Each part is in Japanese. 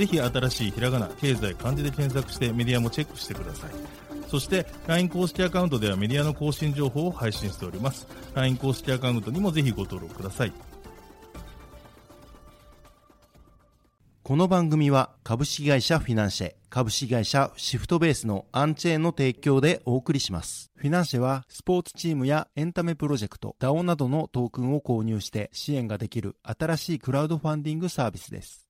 ぜひ新しいひらがな経済漢字で検索してメディアもチェックしてくださいそして LINE 公式アカウントではメディアの更新情報を配信しております LINE 公式アカウントにもぜひご登録くださいこの番組は株式会社フィナンシェ、株式会社シフトベースのアンチェーンの提供でお送りします。フィナンシェはスポーツチームやエンタメプロジェクト、DAO などのトークンを購入して支援ができる新しいクラウドファンディングサービスです。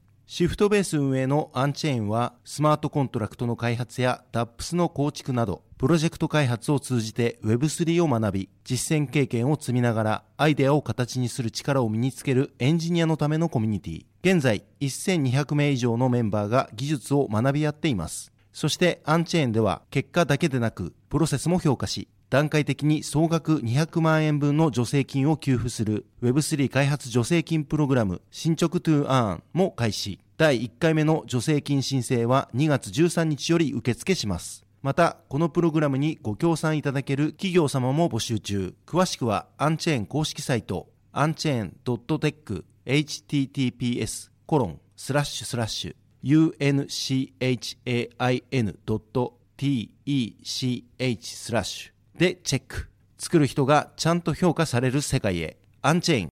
シフトベース運営のアンチェーンはスマートコントラクトの開発や DApps の構築などプロジェクト開発を通じて Web3 を学び実践経験を積みながらアイデアを形にする力を身につけるエンジニアのためのコミュニティ。現在1200名以上のメンバーが技術を学び合っています。そしてアンチェーンでは結果だけでなくプロセスも評価し段階的に総額200万円分の助成金を給付する Web3 開発助成金プログラム進捗 to earn も開始。第1回目の助成金申請は2月13日より受付します。またこのプログラムにご協賛いただける企業様も募集中。詳しくはアンチェーン公式サイトアンチェーン .tech https コロンスラッシュスラッシュ unchain.tech スラッシュ。でチェック。作る人がちゃんと評価される世界へ。アンチェーン。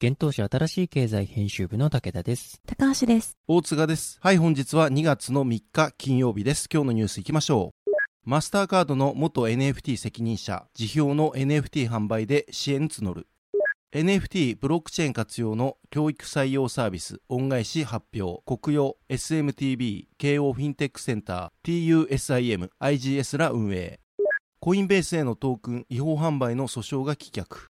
現当社新しい経済編集部の武田です。高橋です。大塚です。はい本日は2月の3日金曜日です。今日のニュースいきましょう。マスターカードの元 NFT 責任者。辞表の NFT 販売で支援募る。NFT ブロックチェーン活用の教育採用サービス。恩返し発表。国用。SMTB 慶応フィンテックセンター。TUSIM IGS ら運営コインベースへのトークン違法販売の訴訟が棄却。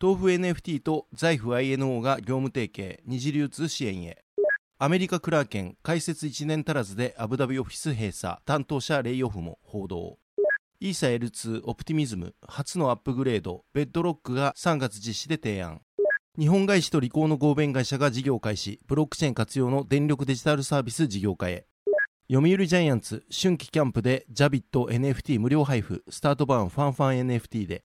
豆腐 NFT と財布 INO が業務提携二次流通支援へ。アメリカクラーケン開設1年足らずでアブダビオフィス閉鎖担当者レイオフも報道。イーサ L2 オプティミズム初のアップグレードベッドロックが3月実施で提案。日本外資とリコーの合弁会社が事業開始。ブロックチェーン活用の電力デジタルサービス事業化へ。読売ジャイアンツ春季キャンプでジャビット NFT 無料配布スタート版ファンファン NFT で。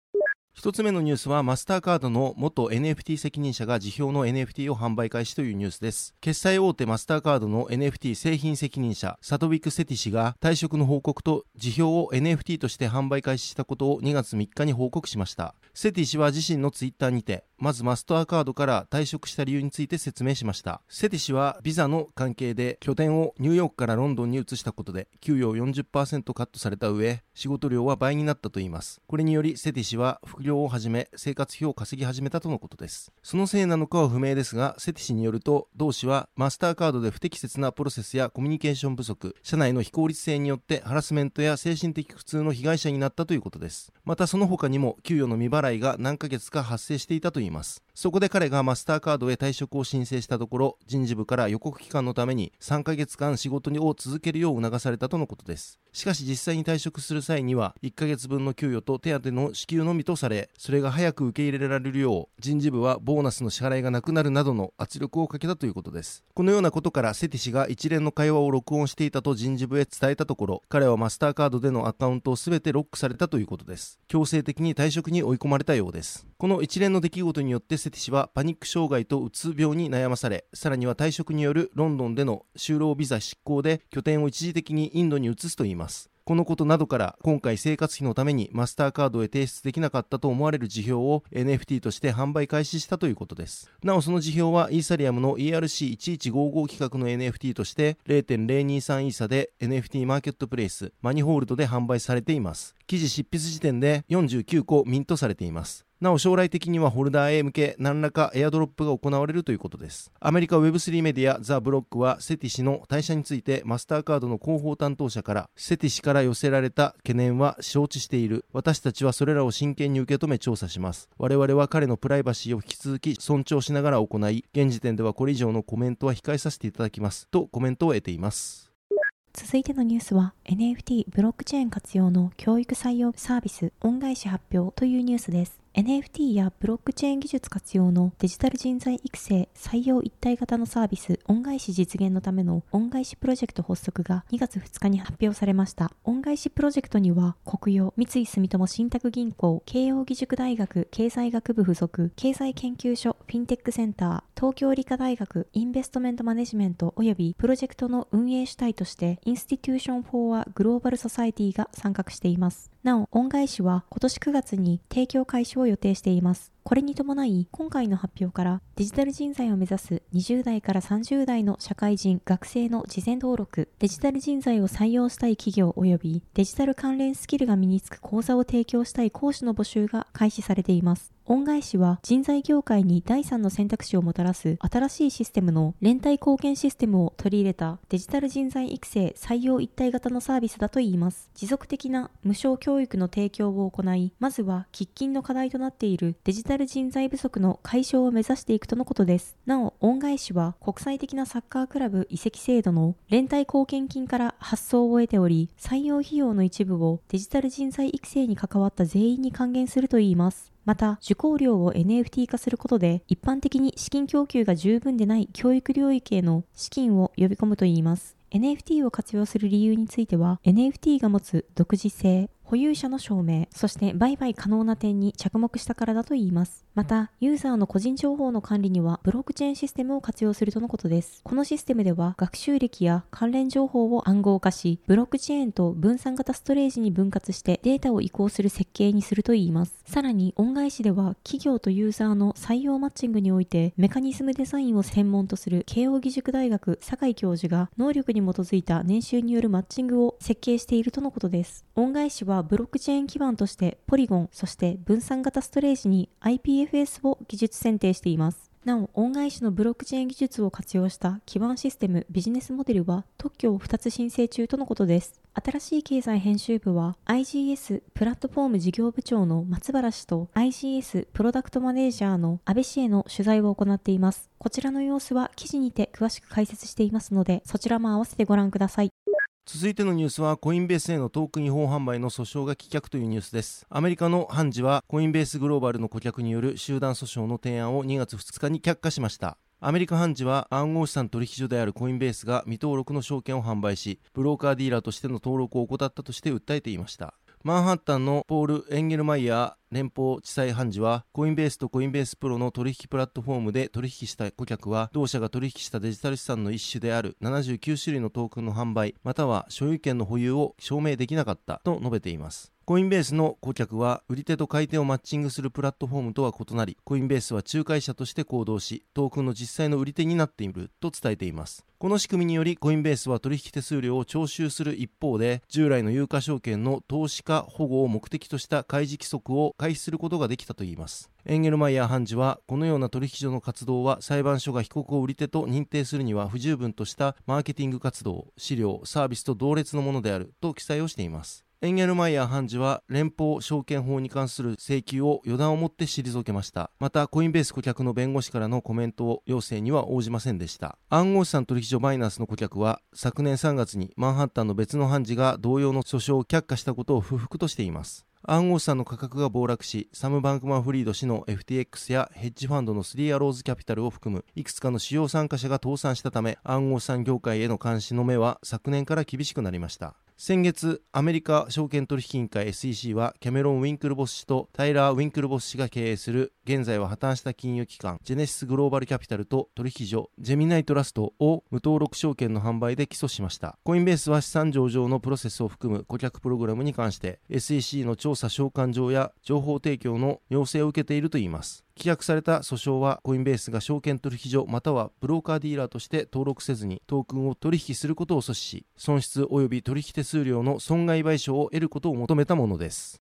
一つ目のニュースはマスターカードの元 NFT 責任者が辞表の NFT を販売開始というニュースです。決済大手マスターカードの NFT 製品責任者サトビク・セティ氏が退職の報告と辞表を NFT として販売開始したことを2月3日に報告しました。セティ氏は自身のツイッターにてまずマスターカードから退職した理由について説明しました。セティ氏はビザの関係で拠点をニューヨークからロンドンに移したことで給与を40%カットされた上仕事量は倍になったといいます。これによりセティ氏は副業を始め生活費を稼ぎ始めたとのことです。そのせいなのかは不明ですが、セティ氏によると同氏はマスターカードで不適切なプロセスやコミュニケーション不足、社内の非効率性によってハラスメントや精神的苦痛の被害者になったということです。またその他にも給与の未払いが何ヶ月か発生していたといいます。そこで彼がマスターカードへ退職を申請したところ、人事部から予告期間のために3ヶ月間仕事を続けるよう促されたとのことです。しかし実際に退職する際には、1ヶ月分の給与と手当の支給のみとされ、それが早く受け入れられるよう、人事部はボーナスの支払いがなくなるなどの圧力をかけたということです。このようなことからセティ氏が一連の会話を録音していたと人事部へ伝えたところ、彼はマスターカードでのアカウントを全てロックされたということです。強制的に退職に追い込まれたようです。この一連の出来事によってセティ氏はパニック障害とうつ病に悩まされ、さらには退職によるロンドンでの就労ビザ執行で拠点を一時的にインドに移すといいます。このことなどから今回生活費のためにマスターカードへ提出できなかったと思われる辞表を NFT として販売開始したということです。なおその辞表はイーサリアムの ERC1155 企画の NFT として0.023イーサで NFT マーケットプレイスマニホールドで販売されています。記事執筆時点で49個ミントされています。なお将来的にはホルダーへ向け何らかエアドロップが行われるということです。アメリカ Web3 メディアザ・ブロックはセティ氏の退社についてマスターカードの広報担当者からセティ氏から寄せられた懸念は承知している。私たちはそれらを真剣に受け止め調査します。我々は彼のプライバシーを引き続き尊重しながら行い現時点ではこれ以上のコメントは控えさせていただきます。とコメントを得ています。続いてのニュースは NFT ブロックチェーン活用の教育採用サービス恩返し発表というニュースです。NFT やブロックチェーン技術活用のデジタル人材育成採用一体型のサービス恩返し実現のための恩返しプロジェクト発足が2月2日に発表されました。恩返しプロジェクトにはコクヨ三井住友信託銀行慶應義塾大学経済学部附属経済研究所フィンテックセンター東京理科大学インベストメントマネジメント及びプロジェクトの運営主体として Institution for a Global Society が参画しています。なお、恩返しは今年9月に提供開始を予定しています。これに伴い、今回の発表からデジタル人材を目指す20代から30代の社会人、学生の事前登録、デジタル人材を採用したい企業及びデジタル関連スキルが身につく講座を提供したい講師の募集が開始されています。恩返しは人材業界に第三の選択肢をもたらす新しいシステムの連帯貢献システムを取り入れたデジタル人材育成採用一体型のサービスだといいます。持続的な無償教教育の提供を行い、まずは喫緊の課題となっているデジタル人材不足の解消を目指していくとのことです。なお、恩返しは国際的なサッカークラブ移籍制度の連帯貢献金から発送を得ており、採用費用の一部をデジタル人材育成に関わった全員に還元するといいます。また、受講料を NFT 化することで、一般的に資金供給が十分でない教育領域への資金を呼び込むといいます。NFT を活用する理由については、NFT が持つ独自性、保有者の証明、そして売買可能な点に着目したからだといいます。また、ユーザーの個人情報の管理にはブロックチェーンシステムを活用するとのことです。このシステムでは学習歴や関連情報を暗号化し、ブロックチェーンと分散型ストレージに分割してデータを移行する設計にするといいます。さらに、恩返しでは企業とユーザーの採用マッチングにおいてメカニズムデザインを専門とする慶應義塾大学酒井教授が能力に基づいた年収によるマッチングを設計しているとのことです。恩返しははブロックチェーン基盤としてポリゴン、そして分散型ストレージに IPFS を技術選定しています。なお、恩返しのブロックチェーン技術を活用した基盤システムビジネスモデルは特許を2つ申請中とのことです。新しい経済編集部は IGS プラットフォーム事業部長の松原氏と IGS プロダクトマネージャーの安倍氏への取材を行っています。こちらの様子は記事にて詳しく解説していますので、そちらも合わせてご覧ください。続いてのニュースはコインベースへのトークン違法販売の訴訟が棄却というニュースです。アメリカの判事はコインベースグローバルの顧客による集団訴訟の提案を2月2日に却下しました。アメリカ判事は暗号資産取引所であるコインベースが未登録の証券を販売しブローカーディーラーとしての登録を怠ったとして訴えていました。マンハッタンのポール・エンゲルマイヤー連邦地裁判事はコインベースとコインベースプロの取引プラットフォームで取引した顧客は同社が取引したデジタル資産の一種である79種類のトークンの販売または所有権の保有を証明できなかったと述べています。コインベースの顧客は売り手と買い手をマッチングするプラットフォームとは異なりコインベースは仲介者として行動しトークンの実際の売り手になっていると伝えています。この仕組みによりコインベースは取引手数料を徴収する一方で従来の有価証券の投資家保護を目的とした開示規則を開始することができたといいますエンゲルマイヤー判事はこのような取引所の活動は裁判所が被告を売り手と認定するには不十分としたマーケティング活動資料サービスと同列のものであると記載をしていますエンゲルマイヤー判事は連邦証券法に関する請求を予断をもって退けました。また、コインベース顧客の弁護士からのコメントを要請には応じませんでした。暗号資産取引所バイナンスの顧客は、昨年3月にマンハッタンの別の判事が同様の訴訟を却下したことを不服としています。暗号資産の価格が暴落し、サム・バンクマン・フリード氏の FTX やヘッジファンドのスリーアローズキャピタルを含むいくつかの主要参加者が倒産したため、暗号資産業界への監視の目は昨年から厳しくなりました。先月、アメリカ証券取引委員会 SEC はキャメロン・ウィンクルボス氏とタイラー・ウィンクルボス氏が経営する現在は破綻した金融機関ジェネシスグローバルキャピタルと取引所ジェミナイトラストを無登録証券の販売で起訴しました。コインベースは資産上場のプロセスを含む顧客プログラムに関して SEC の調査召喚状や情報提供の要請を受けているといいます。棄却された訴訟はコインベースが証券取引所またはブローカーディーラーとして登録せずにトークンを取引することを阻止し損失及び取引手数料の損害賠償を得ることを求めたものです。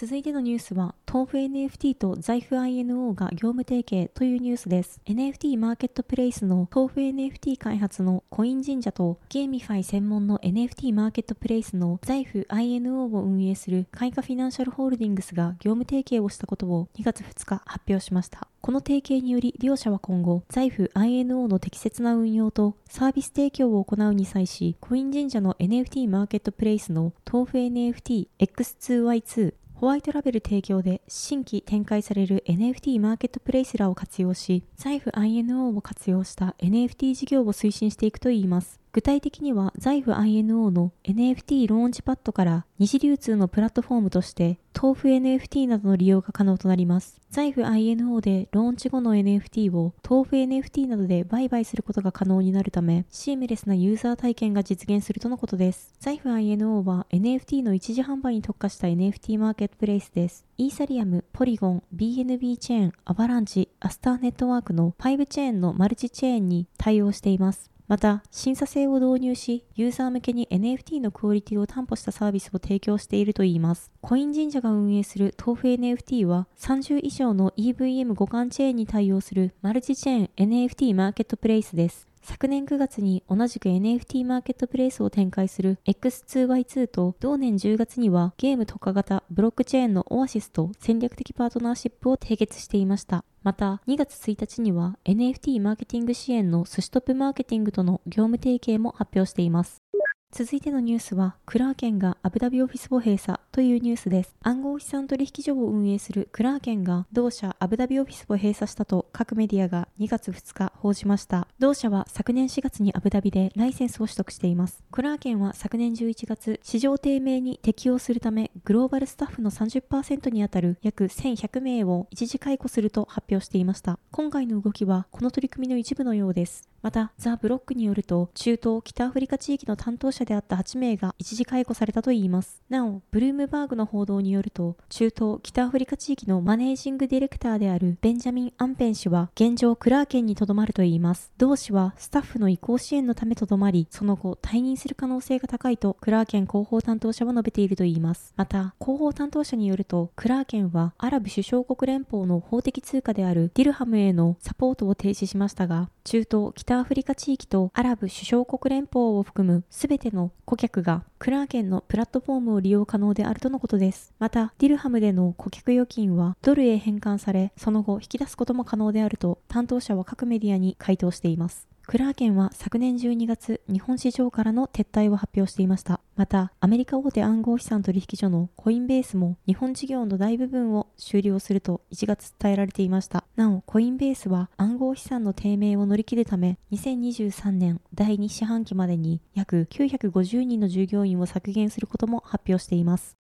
続いてのニュースは、豆腐 NFT と財布 INO が業務提携というニュースです。NFT マーケットプレイスの豆腐 NFT 開発のコイン神社とゲーミファイ専門の NFT マーケットプレイスの財布 INO を運営する開花フィナンシャルホールディングスが業務提携をしたことを2月2日発表しました。この提携により両社は今後、財布 INO の適切な運用とサービス提供を行うに際し、コイン神社の NFT マーケットプレイスの豆腐 NFT X2Y2 ホワイトラベル提供で新規展開される NFT マーケットプレイスらを活用し、財布 INO を活用した NFT 事業を推進していくといいます。具体的には財布 INO の NFT ローンチパッドから二次流通のプラットフォームとして豆腐 NFT などの利用が可能となります。財布 INO でローンチ後の NFT を豆腐 NFT などで売買することが可能になるためシームレスなユーザー体験が実現するとのことです。財布 INO は NFT の一時販売に特化した NFT マーケットプレイスです。イーサリアム、ポリゴン、BNB チェーン、アバランチ、アスターネットワークの5チェーンのマルチチェーンに対応しています。また、審査制を導入し、ユーザー向けに NFT のクオリティを担保したサービスを提供しているといいます。コイン神社が運営する豆腐 NFT は、30以上の EVM 互換チェーンに対応するマルチチェーン NFT マーケットプレイスです。昨年9月に同じく NFT マーケットプレイスを展開する X2Y2 と同年10月にはゲーム特化型ブロックチェーンのオアシスと戦略的パートナーシップを締結していました。また2月1日には NFT マーケティング支援のスシトップマーケティングとの業務提携も発表しています。続いてのニュースは、クラーケンがアブダビオフィスを閉鎖というニュースです。暗号資産取引所を運営するクラーケンが同社アブダビオフィスを閉鎖したと各メディアが2月2日報じました。同社は昨年4月にアブダビでライセンスを取得しています。クラーケンは昨年11月、市場低迷に適用するため、グローバルスタッフの30%にあたる約1100名を一時解雇すると発表していました。今回の動きはこの取り組みの一部のようです。また、ザ・ブロックによると、中東、北アフリカ地域の担当者であった8名が一時解雇されたといいます。なお、ブルームバーグの報道によると、中東、北アフリカ地域のマネージングディレクターであるベンジャミン・アンペン氏は、現状クラーケンにとどまるといいます。同氏は、スタッフの移行支援のためとどまり、その後、退任する可能性が高いと、クラーケン広報担当者は述べているといいます。また、広報担当者によると、クラーケンは、アラブ首長国連邦の法的通貨であるディルハムへのサポートを停止しましたが、中東、北アフリカ地域とアラブ首相国連邦を含む全ての顧客がクラーケンのプラットフォームを利用可能であるとのことです。また、ディルハムでの顧客預金はドルへ返還され、その後引き出すことも可能であると担当者は各メディアに回答しています。クラーケンは昨年12月、日本市場からの撤退を発表していました。また、アメリカ大手暗号資産取引所のコインベースも日本事業の大部分を終了すると1月伝えられていました。なお、コインベースは暗号資産の低迷を乗り切るため、2023年第2四半期までに約950人の従業員を削減することも発表しています。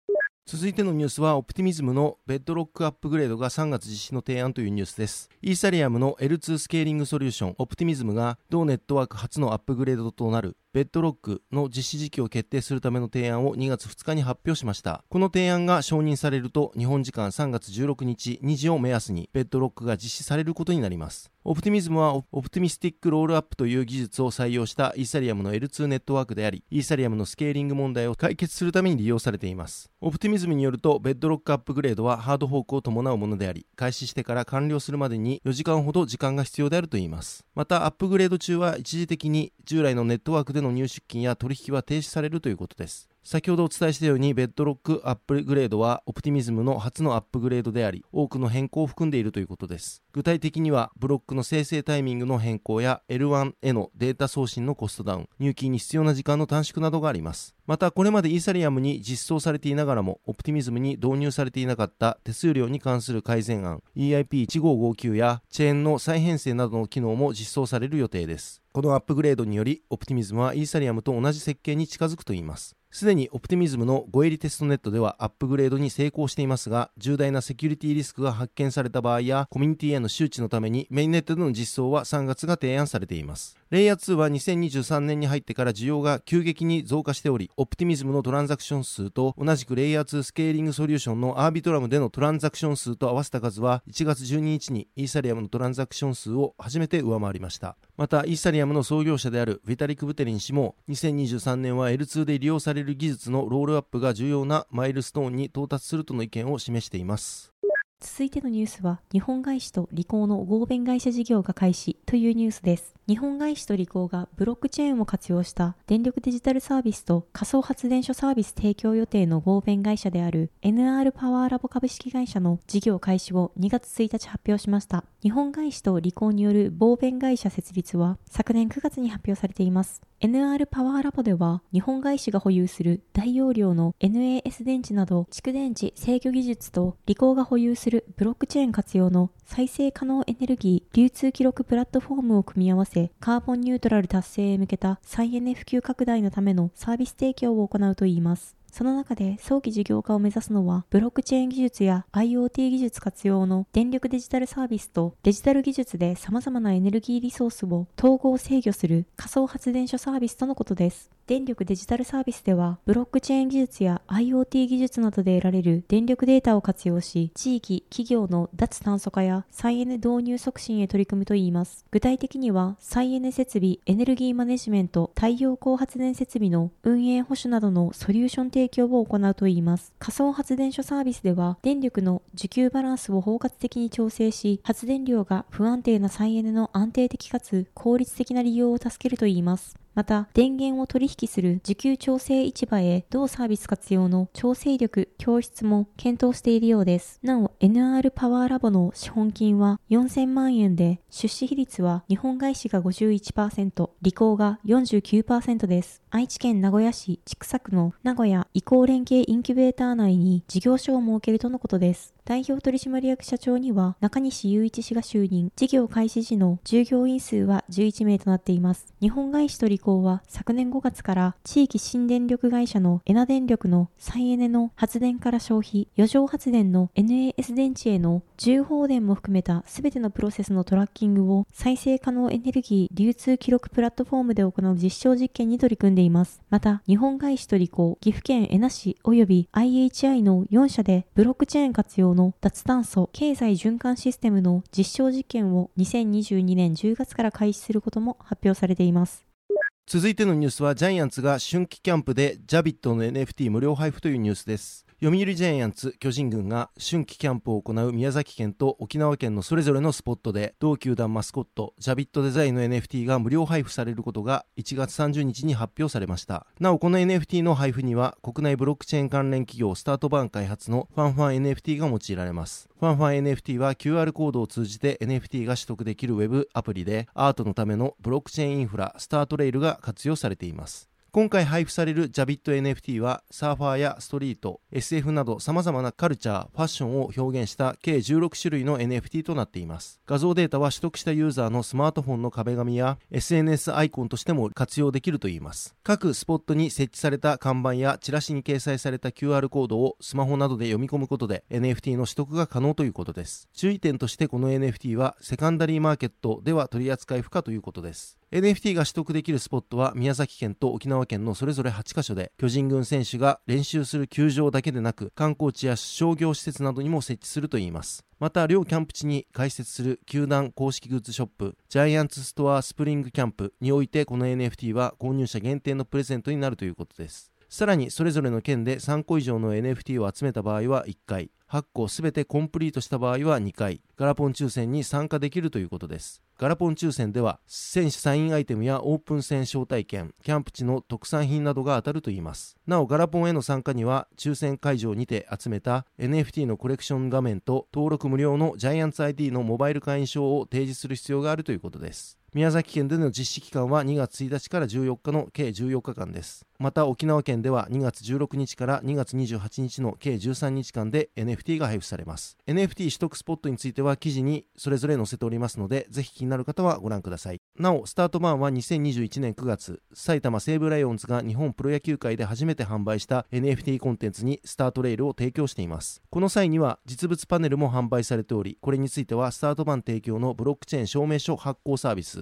続いてのニュースは、オプティミズムのベッドロックアップグレードが3月実施の提案というニュースです。イーサリアムの L2 スケーリングソリューション、オプティミズムが同ネットワーク初のアップグレードとなるベッドロックの実施時期を決定するための提案を2月2日に発表しました。この提案が承認されると、日本時間3月16日2時を目安にベッドロックが実施されることになります。オプティミズムはオプティミスティックロールアップという技術を採用したイーサリアムの L2 ネットワークであり、イーサリアムのスケーリング問題を解決するために利用されています。オプティミズムによると、ベッドロックアップグレードはハードフォークを伴うものであり、開始してから完了するまでに4時間ほど時間が必要であるといいます。また、アップグレード中は一時的に従来のネットワークでの入出金や取引は停止されるということです。先ほどお伝えしたように、ベッドロックアップグレードはオプティミズムの初のアップグレードであり、多くの変更を含んでいるということです。具体的には、ブロックの生成タイミングの変更や L1 へのデータ送信のコストダウン、入金に必要な時間の短縮などがあります。また、これまでイーサリアムに実装されていながらも、オプティミズムに導入されていなかった手数料に関する改善案、EIP1559 やチェーンの再編成などの機能も実装される予定です。このアップグレードにより、オプティミズムはイーサリアムと同じ設計に近づくといいます。すでにオプティミズムの5エリテストネットではアップグレードに成功していますが、重大なセキュリティリスクが発見された場合や、コミュニティへの周知のためにメインネットでの実装は3月が提案されています。レイヤー2は2023年に入ってから需要が急激に増加しており、オプティミズムのトランザクション数と同じくレイヤー2スケーリングソリューションのアービトラムでのトランザクション数と合わせた数は1月12日にイーサリアムのトランザクション数を初めて上回りました。また、イーサリアムの創業者であるヴィタリック・ブテリン氏も2023年は L2 で利用される技術のロールアップが重要なマイルストーンに到達するとの意見を示しています。続いてのニュースは、日本外資と理工の合弁会社事業が開始というニュースです。日本外資と理工がブロックチェーンを活用した電力デジタルサービスと仮想発電所サービス提供予定の合弁会社である NR パワーラボ株式会社の事業開始を2月1日発表しました。日本外資と理工による合弁会社設立は昨年9月に発表されています。NR パワーラボでは日本外資が保有する大容量の NAS 電池など蓄電池制御技術と理工が保有するブロックチェーン活用の再生可能エネルギー流通記録プラットフォームを組み合わせカーボンニュートラル達成へ向けた再エネ普及拡大のためのサービス提供を行うといいます。その中で早期事業化を目指すのは、ブロックチェーン技術や IoT 技術活用の電力デジタルサービスとデジタル技術で様々なエネルギーリソースを統合制御する仮想発電所サービスとのことです。電力デジタルサービスでは、ブロックチェーン技術や IoT 技術などで得られる電力データを活用し、地域、企業の脱炭素化や再エネ導入促進へ取り組むといいます。具体的には、再エネ設備、エネルギーマネジメント、太陽光発電設備の運営保守などのソリューション提供を行うといいます。仮想発電所サービスでは、電力の需給バランスを包括的に調整し、発電量が不安定な再エネの安定的かつ効率的な利用を助けるといいます。また、電源を取引する需給調整市場へ同サービス活用の調整力、教室も検討しているようです。なお、NR パワーラボの資本金は4000万円で、出資比率は日本外資が51%、理工が49%です。愛知県名古屋市千種区の名古屋移行連携インキュベーター内に事業所を設けるとのことです。代表取締役社長には中西雄一氏が就任、事業開始時の従業員数は11名となっています。日本外資と理工は昨年5月から地域新電力会社のエナ電力の再エネの発電から消費、余剰発電の NAS 電池への重放電も含めた全てのプロセスのトラッキングを再生可能エネルギー流通記録プラットフォームで行う実証実験に取り組んでいます。また、日本外資と理工、岐阜県恵那市及び IHI の4社でブロックチェーン活用の脱炭素経済循環システムの実証実験を2022年10月から開始することも発表されています。続いてのニュースはジャイアンツが春季キャンプでジャビットの NFT 無料配布というニュースです。読売ジャイアンツ巨人軍が春季キャンプを行う宮崎県と沖縄県のそれぞれのスポットで同球団マスコットジャビットデザインの NFT が無料配布されることが1月30日に発表されました。なおこの NFT の配布には国内ブロックチェーン関連企業スタートバン開発のファンファン NFT が用いられます。ファンファン NFT は QR コードを通じて NFT が取得できるウェブアプリでアートのためのブロックチェーンインフラスタートレイルが活用されています。今回配布されるジャビット NFT はサーファーやストリート、SF など様々なカルチャー、ファッションを表現した計16種類の NFT となっています。画像データは取得したユーザーのスマートフォンの壁紙や SNS アイコンとしても活用できるといいます。各スポットに設置された看板やチラシに掲載された QR コードをスマホなどで読み込むことで NFT の取得が可能ということです。注意点としてこの NFT はセカンダリーマーケットでは取り扱い不可ということです。NFT が取得できるスポットは宮崎県と沖縄県のそれぞれ8カ所で巨人軍選手が練習する球場だけでなく観光地や商業施設などにも設置するといいます。また両キャンプ地に開設する球団公式グッズショップジャイアンツストアスプリングキャンプにおいてこの NFT は購入者限定のプレゼントになるということです。さらにそれぞれの県で3個以上の NFT を集めた場合は1回8個すべてコンプリートした場合は2回ガラポン抽選に参加できるということです。ガラポン抽選では選手サインアイテムやオープン戦招待券キャンプ地の特産品などが当たるといいます。なおガラポンへの参加には抽選会場にて集めた NFT のコレクション画面と登録無料のジャイアンツ ID のモバイル会員証を提示する必要があるということです。宮崎県での実施期間は2月1日から14日の計14日間です。また沖縄県では2月16日から2月28日の計13日間で NFT が配布されます。NFT 取得スポットについては記事にそれぞれ載せておりますのでぜひ気になる方はご覧ください。なおスタートバンは2021年9月埼玉西武ライオンズが日本プロ野球界で初めて販売した NFT コンテンツにスタートレールを提供しています。この際には実物パネルも販売されておりこれについてはスタートバン提供のブロックチェーン証明書発行サービス